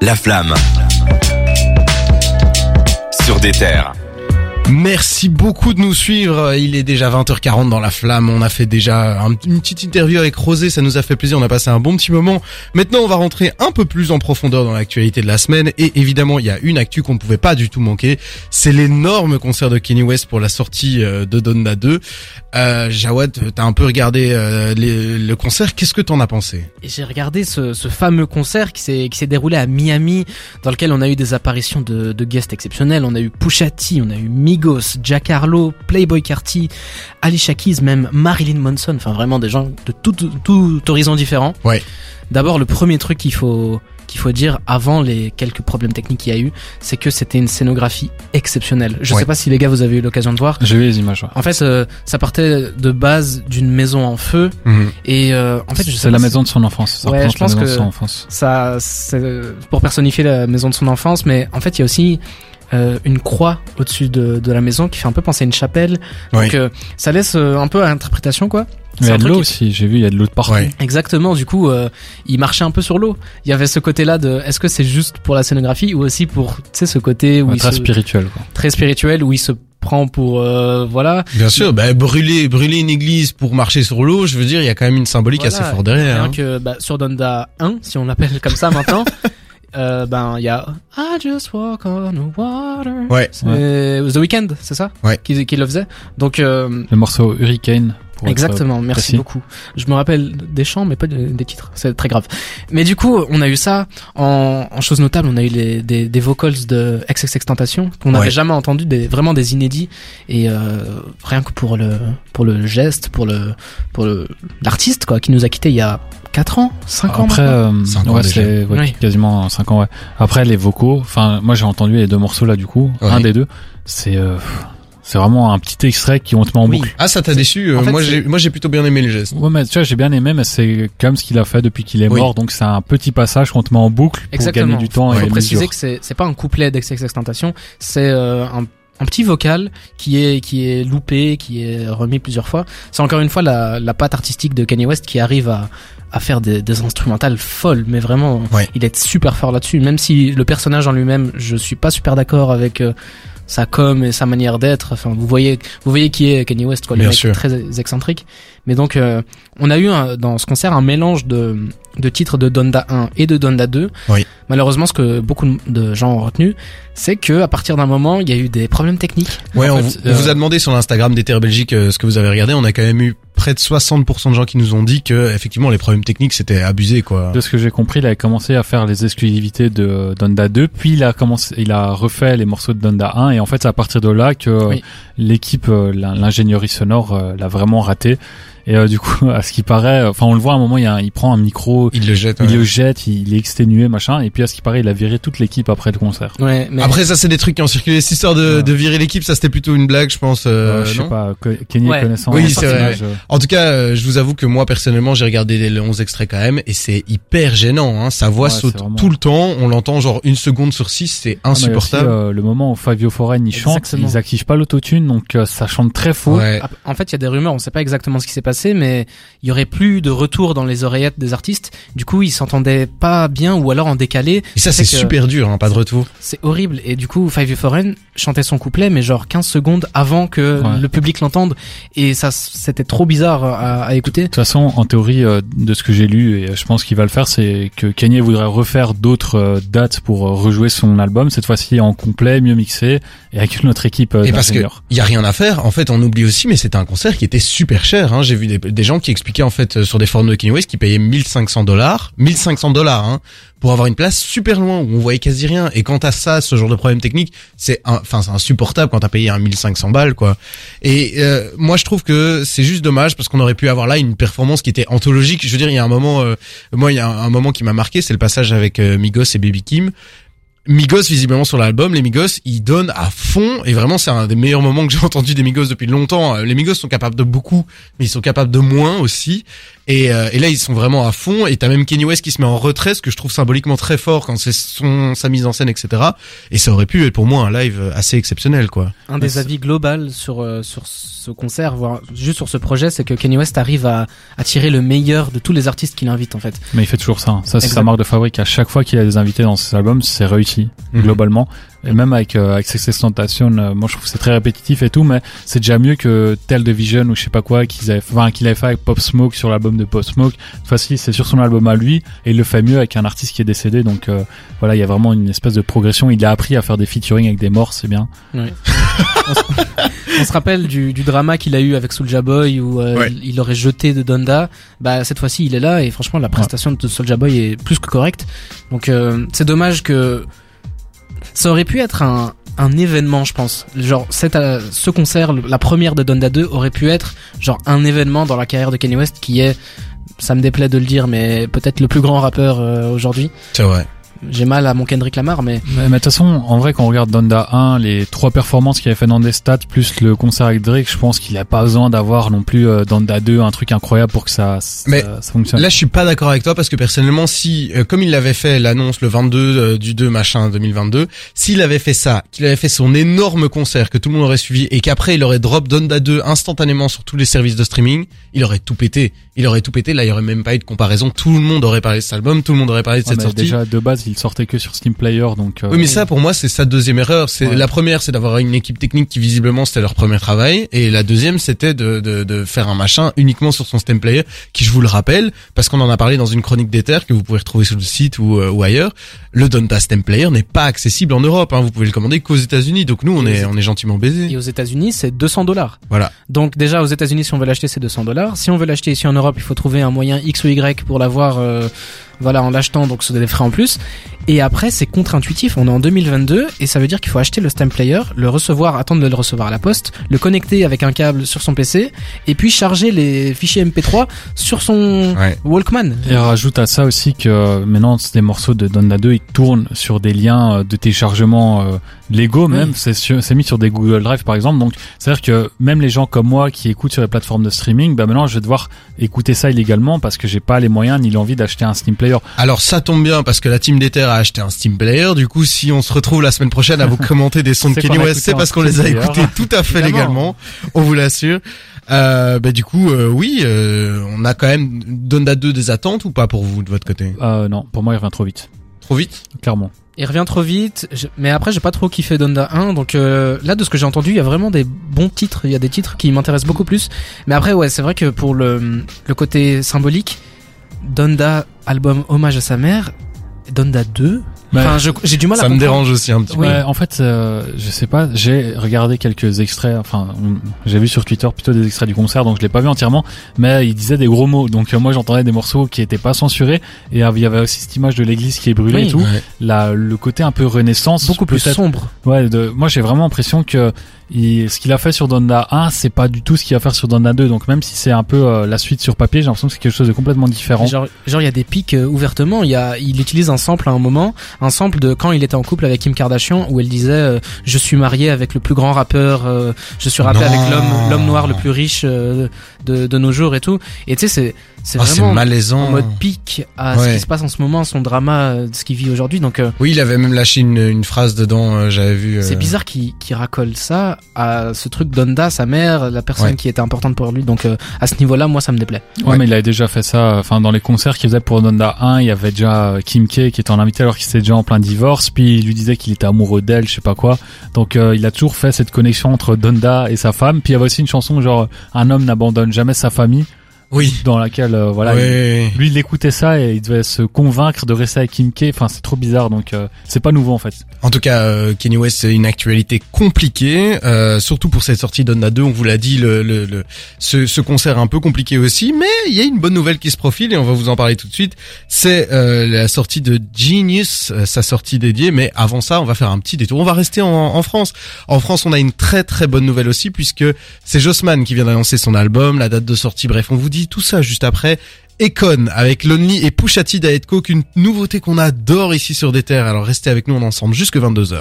La flamme. Sur des terres. Merci beaucoup de nous suivre. Il est déjà 20h40 dans la flamme. On a fait déjà un- une petite interview avec Rosé. Ça nous a fait plaisir. On a passé un bon petit moment. Maintenant, on va rentrer un peu plus en profondeur dans l'actualité de la semaine. Et évidemment, il y a une actu qu'on ne pouvait pas du tout manquer. C'est l'énorme concert de Kenny West pour la sortie euh, de Donna 2. Euh, Jawad, t'as un peu regardé euh, le concert. Qu'est-ce que t'en as pensé? J'ai regardé ce, fameux concert qui s'est déroulé à Miami, dans lequel on a eu des apparitions de, guests exceptionnels. On a eu Pusha T, on a eu Migos, Jack Harlow, Playboy Carti, Alicia Keys, même Marilyn Manson. Enfin, vraiment des gens de tout, tout, tout horizon différent. Ouais. D'abord, le premier truc qu'il faut qu'il faut dire avant les quelques problèmes techniques qu'il y a eu, c'est que c'était une scénographie exceptionnelle. Je Ouais. sais pas si les gars vous avez eu l'occasion de voir. J'ai vu les images. ouais. En fait, euh, ça partait de base d'une maison en feu et euh, en fait, je sais la si- maison de son enfance. Ça Ouais, je pense la maison que- de son enfance. ça c'est pour personnifier la maison de son enfance mais en fait il y a aussi euh, une croix au-dessus de, de la maison qui fait un peu penser à une chapelle Ouais. donc euh, ça laisse euh, un peu à interprétation quoi Mais il y a de l'eau aussi. J'ai vu, il y a de l'eau de partout. Ouais. exactement du coup euh, il marchait un peu sur l'eau il y avait ce côté là de est-ce que c'est juste pour la scénographie ou aussi pour tu sais ce côté où Ouais, il très se- spirituel. Quoi. très spirituel où il se prend pour euh, voilà Bien sûr, bah, brûler, brûler une église pour marcher sur l'eau, je veux dire, il y a quand même une symbolique Voilà, assez forte derrière. Hein. que bah, sur Donda 1, si on l'appelle comme ça maintenant, euh, ben il y a I just walk on the water. Ouais. The Weeknd, c'est ça Ouais. Qui, qui le faisait. Donc euh, Le morceau Hurricane. pour être, exactement, merci précis. beaucoup. Je me rappelle des chants, mais pas de- des titres. C'est très grave. Mais du coup, on a eu ça en, en chose notable. On a eu les, des, des vocals de XXX Tentation qu'on n'avait Ouais. jamais entendu, des vraiment des inédits. Et euh, rien que pour le pour le geste, pour le pour le l'artiste quoi, qui nous a quitté il y a 4 ans, 5 ans. Après, euh, Cinq ans ouais, déjà. c'est ouais, Oui. quasiment 5 ans. Ouais. Après les vocaux, enfin moi j'ai entendu les deux morceaux là du coup, un des deux, c'est euh, c'est vraiment un petit extrait qui on te met en Oui. boucle. Ah, ça t'a déçu? euh, en fait, Moi, c'est- j'ai, moi, j'ai plutôt bien aimé le geste. Ouais mais tu vois j'ai bien aimé mais c'est quand même ce qu'il a fait depuis qu'il est Oui. mort donc c'est un petit passage qu'on te met en boucle pour Exactement. gagner du temps Il et faut les préciser mesures. que c'est c'est pas un couplet d'XXX Tentation, c'est euh, un un petit vocal qui est qui est loupé, qui est remis plusieurs fois. C'est encore une fois la, la patte artistique de Kanye West qui arrive à, à faire des, des instrumentales folles, mais vraiment, Ouais. il est super fort là-dessus. Même si le personnage en lui-même, je suis pas super d'accord avec euh, sa com et sa manière d'être. Enfin, vous voyez, vous voyez qui est Kanye West, quoi, le Bien mec sûr. très excentrique. Mais donc, euh, on a eu un- dans ce concert un mélange de de titres de Donda 1 et de Donda 2. Oui. Malheureusement, ce que beaucoup de gens ont retenu, c'est que à partir d'un moment, il y a eu des problèmes techniques. Ouais, En on, fait, vous, on euh, vous a demandé sur l'Instagram Terres Belgique euh, ce que vous avez regardé. On a quand même eu près de 60% de gens qui nous ont dit que effectivement les problèmes techniques c'était abusé quoi. De ce que j'ai compris, il avait commencé à faire les exclusivités de Donda 2, puis il a commencé, il a refait les morceaux de Donda 1, et en fait, c'est à partir de là que Oui. l'équipe, euh, l'in- l'ingénierie sonore, l'a vraiment raté. Et euh, du coup, à ce qui paraît, enfin, on le voit à un moment, il, y a un- il prend un micro, Il le jette. il ouais. le jette, il est exténué, machin, et puis à ce qui paraît, il a viré toute l'équipe après le concert. Ouais, mais Après ça c'est des trucs qui ont circulé. Cette histoire de, Ouais. de virer l'équipe, ça c'était plutôt une blague, je pense. euh, Euh, je sais pas, Kenny Ouais. connaissant. Oui, c'est vrai, euh, En tout cas, euh, je vous avoue que moi personnellement, j'ai regardé les 11 extraits quand même et c'est hyper gênant. Hein. Sa voix Ouais, saute vraiment- tout le temps. On l'entend genre une seconde sur six, c'est ah, aussi, insupportable. euh, le moment où Fabio Foreign il chante, ils activent pas l'autotune, donc euh, ça chante très faux. En fait, il y a des rumeurs, on sait pas exactement ce qui s'est passé, mais il y aurait plus de retour dans les oreillettes des artistes. Du coup, ils s'entendaient pas bien ou alors en décalé. Et ça C'est super dur, hein, pas de retour. C'est horrible. Et du coup, Five You Foreign chantait son couplet, mais genre 15 secondes avant que Ouais. le public l'entende. Et ça, c'était trop bizarre à, à écouter. De toute façon, en théorie, euh, de ce que j'ai lu, et je pense qu'il va le faire, c'est que Kanye voudrait refaire d'autres euh, dates pour euh, rejouer son album, cette fois-ci en complet, mieux mixé, et avec une autre équipe Et parce que d'ingénieurs. y a rien à faire. En fait, on oublie aussi, mais c'était un concert qui était super cher. Hein. J'ai vu des, des gens qui expliquaient en fait sur des forums de Kanye West qui payaient 1500 dollars, 1500 dollars, hein, pour avoir une place super loin où on voyait quasi rien. Et quand t'as ça, ce genre de problème technique, c'est, enfin, c'est insupportable quand t'as payé un 1500 balles, quoi. Et euh, moi, je trouve que c'est juste dommage parce qu'on aurait pu avoir là une performance qui était anthologique. Je veux dire, il y a un moment, euh, moi, il y a un, un moment qui m'a marqué, c'est le passage avec euh, Migos et Baby Kim Migos visiblement sur l'album, les Migos ils donnent à fond et vraiment c'est un des meilleurs moments que j'ai entendu des Migos depuis longtemps. Euh, Les Migos sont capables de beaucoup, mais ils sont capables de moins aussi. Et, euh, et là ils sont vraiment à fond. Et t'as même Kanye West qui se met en retrait, ce que je trouve symboliquement très fort quand c'est son sa mise en scène, etc. Et ça aurait pu être pour moi un live assez exceptionnel, quoi. Un des avis global sur euh, sur ce concert, voire juste sur ce projet, c'est que Kanye West arrive à, à tirer le meilleur de tous les artistes qu'il invite en fait. Mais il fait toujours ça. hein. Ça, c'est sa marque de fabrique. À chaque fois qu'il a des invités dans ses albums, c'est réussi, Mhm. globalement. Et même avec, euh, avec Success Tentation, euh, moi je trouve que c'est très répétitif et tout, mais c'est déjà mieux que Tell the Vision ou je sais pas quoi qu'ils avaient, enfin, qu'il avait fait avec Pop Smoke sur l'album de Pop Smoke. Cette fois-ci, c'est sur son album à lui et il le fait mieux avec un artiste qui est décédé. Donc euh, voilà, il y a vraiment une espèce de progression. Il a appris à faire des featuring avec des morts, c'est bien. Ouais. on, se, on se rappelle du, du drama qu'il a eu avec Soulja Boy où euh, Ouais. il aurait jeté de Donda. Bah cette fois-ci il est là et franchement la prestation de Soulja Boy est plus que correcte. Donc euh, c'est dommage que ça aurait pu être un un événement, je pense. Genre, cette, euh, ce concert, la première de Donda 2 aurait pu être genre un événement dans la carrière de Kanye West qui est, ça me déplaît de le dire, mais peut-être le plus grand rappeur euh, aujourd'hui. C'est vrai. J'ai mal à mon Kendrick Lamar, mais Mais mais de toute façon, en vrai, quand on regarde Donda 1, les trois performances qu'il avait fait dans des stats, plus le concert avec Drake, je pense qu'il a pas besoin d'avoir non plus euh, Donda 2, un truc incroyable pour que ça, ça, Mais ça fonctionne. Là, je suis pas d'accord avec toi parce que personnellement, si, euh, comme il l'avait fait l'annonce le 22 euh, du 2 machin 2022, s'il avait fait ça, qu'il avait fait son énorme concert que tout le monde aurait suivi et qu'après il aurait drop Donda 2 instantanément sur tous les services de streaming, il aurait tout pété. Il aurait tout pété. Là, il y aurait même pas eu de comparaison. Tout le monde aurait parlé de cet album. Tout le monde aurait parlé de Ouais, cette mais sortie. déjà, de base, il sortait que sur Steam Player, donc... euh, Oui, mais ça, pour moi, c'est sa deuxième erreur. C'est Ouais. la première, c'est d'avoir une équipe technique qui visiblement c'était leur premier travail, et la deuxième, c'était de, de, de faire un machin uniquement sur son stem player, qui je vous le rappelle, parce qu'on en a parlé dans une chronique d'Ether que vous pouvez retrouver sur le site ou, euh, ou ailleurs. Le Donta stem player n'est pas accessible en Europe. Hein. Vous pouvez le commander qu'aux États-Unis. Donc nous, on Et est on est gentiment et baisés. aux États-Unis c'est 200 dollars. Voilà. Donc déjà aux États-Unis, si on veut l'acheter, c'est 200 dollars. Si on veut l'acheter ici en Europe, il faut trouver un moyen X ou Y pour l'avoir, euh, voilà, en l'achetant. Donc c'est des frais en plus. Et après, c'est contre-intuitif. On est en 2022 et ça veut dire qu'il faut acheter le stamp player, le recevoir, attendre de le recevoir à la poste, le connecter avec un câble sur son PC et puis charger les fichiers MP3 sur son Ouais. Walkman. Et rajoute à ça aussi que euh, maintenant, c'est des morceaux de Donda 2, ils tournent sur des liens euh, de téléchargement légaux, même, c'est mis sur des Google Drive par exemple, donc c'est-à-dire que même les gens comme moi qui écoutent sur les plateformes de streaming, bah maintenant je vais devoir écouter ça illégalement parce que j'ai pas les moyens ni l'envie d'acheter un Steam Player. Alors ça tombe bien parce que la team d'Ether a acheté un Steam Player. Du coup, si on se retrouve la semaine prochaine à vous commenter des sons de a West, c'est parce qu'on les a écoutés tout à fait légalement. On vous l'assure. Euh, bah du coup, euh, oui, euh, on a quand même Donda 2 des attentes ou pas pour vous de votre côté? Euh, non, pour moi il revient trop vite, Trop vite? Clairement. Il revient trop vite, mais après j'ai pas trop kiffé Donda 1, donc euh, là de ce que j'ai entendu, il y a vraiment des bons titres, il y a des titres qui m'intéressent beaucoup plus. Mais après ouais, c'est vrai que pour le, le côté symbolique, Donda, album hommage à sa mère, Donda 2, Enfin je- j'ai du mal à Ça me comprendre. dérange aussi un petit peu. Ouais, en fait, euh, je sais pas, j'ai regardé quelques extraits, enfin, on- j'ai vu sur Twitter plutôt des extraits du concert, donc je l'ai pas vu entièrement, mais il disait des gros mots, donc euh, moi j'entendais des morceaux qui étaient pas censurés, et euh, il y avait aussi cette image de l'église qui est brûlée Oui. et tout, Ouais. la, le côté un peu renaissance, Beaucoup plus sombre. Ouais, de, moi j'ai vraiment l'impression que il- ce qu'il a fait sur Donda 1, c'est pas du tout ce qu'il va faire sur Donda 2, donc même si c'est un peu euh, la suite sur papier, j'ai l'impression que c'est quelque chose de complètement différent. Genre, genre il y a des pics euh, ouvertement. Il y a, il utilise un sample à un moment, un sample de quand il était en couple avec Kim Kardashian, où elle disait euh, je suis mariée avec le plus grand rappeur, euh, je suis rappé Non. avec l'homme, l'homme noir le plus riche euh, de, de nos jours et tout. Et tu sais c'est, c'est c'est vraiment malaisant. en mode pic à ce qui se passe en ce moment, son drama, de ce qu'il vit aujourd'hui. Donc euh, Oui, il avait même lâché une, une phrase dedans, euh, j'avais vu. euh, c'est bizarre qu'il, racole ça à ce truc Donda, sa mère, la personne Ouais. qui était importante pour lui. Donc euh, à ce niveau-là, moi ça me déplaît. Ouais, mais il avait déjà fait ça. Enfin, dans les concerts qu'il faisait pour Donda 1, il y avait déjà Kim K qui était en invité alors qu'il était en plein divorce. Puis il lui disait qu'il était amoureux d'elle, je sais pas quoi. Donc euh, il a toujours fait cette connexion entre Donda et sa femme. Puis il y avait aussi une chanson genre un homme n'abandonne jamais sa famille, Oui. dans laquelle euh, voilà. il- Ouais. lui, il écoutait ça et il devait se convaincre de rester avec Kim K. Enfin, c'est trop bizarre, donc euh, c'est pas nouveau en fait. En tout cas, euh, Kanye West, c'est une actualité compliquée, euh, surtout pour cette sortie d'Onna 2. On vous l'a dit, le, le, le- ce, ce concert un peu compliqué aussi, mais il y a une bonne nouvelle qui se profile et on va vous en parler tout de suite. C'est euh, la sortie de Genius, euh, sa sortie dédiée. Mais avant ça, on va faire un petit détour. On va rester en, en France. En France, on a une très très bonne nouvelle aussi puisque c'est Jossman qui vient d'annoncer son album, la date de sortie. Bref, on vous dit tout ça juste après. Econ avec Lonely et Pusha T Diet Coke, une nouveauté qu'on adore ici sur des terres. Alors restez avec nous, on ensemble jusque 22h.